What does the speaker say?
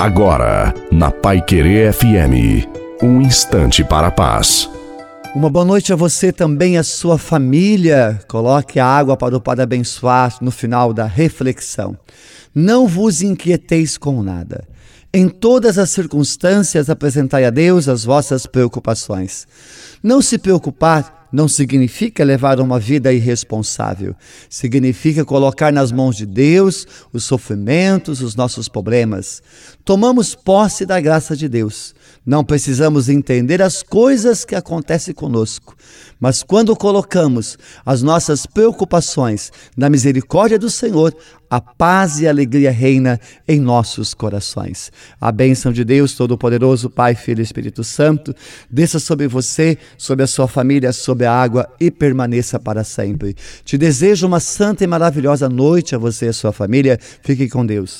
Agora, na Pai Querer FM, um instante para a paz. Uma boa noite a você também, a sua família. Coloque a água para o Padre abençoar no final da reflexão. Não vos inquieteis com nada. Em todas as circunstâncias apresentai a Deus as vossas preocupações. Não se preocupar não significa levar uma vida irresponsável. Significa colocar nas mãos de Deus os sofrimentos, os nossos problemas. Tomamos posse da graça de Deus. Não precisamos entender as coisas que acontecem conosco, mas quando colocamos as nossas preocupações na misericórdia do Senhor, a paz e a alegria reina em nossos corações. A bênção de Deus Todo-Poderoso, Pai, Filho e Espírito Santo, desça sobre você, sobre a sua família, sobre a água e permaneça para sempre. Te desejo uma santa e maravilhosa noite a você e a sua família. Fique com Deus.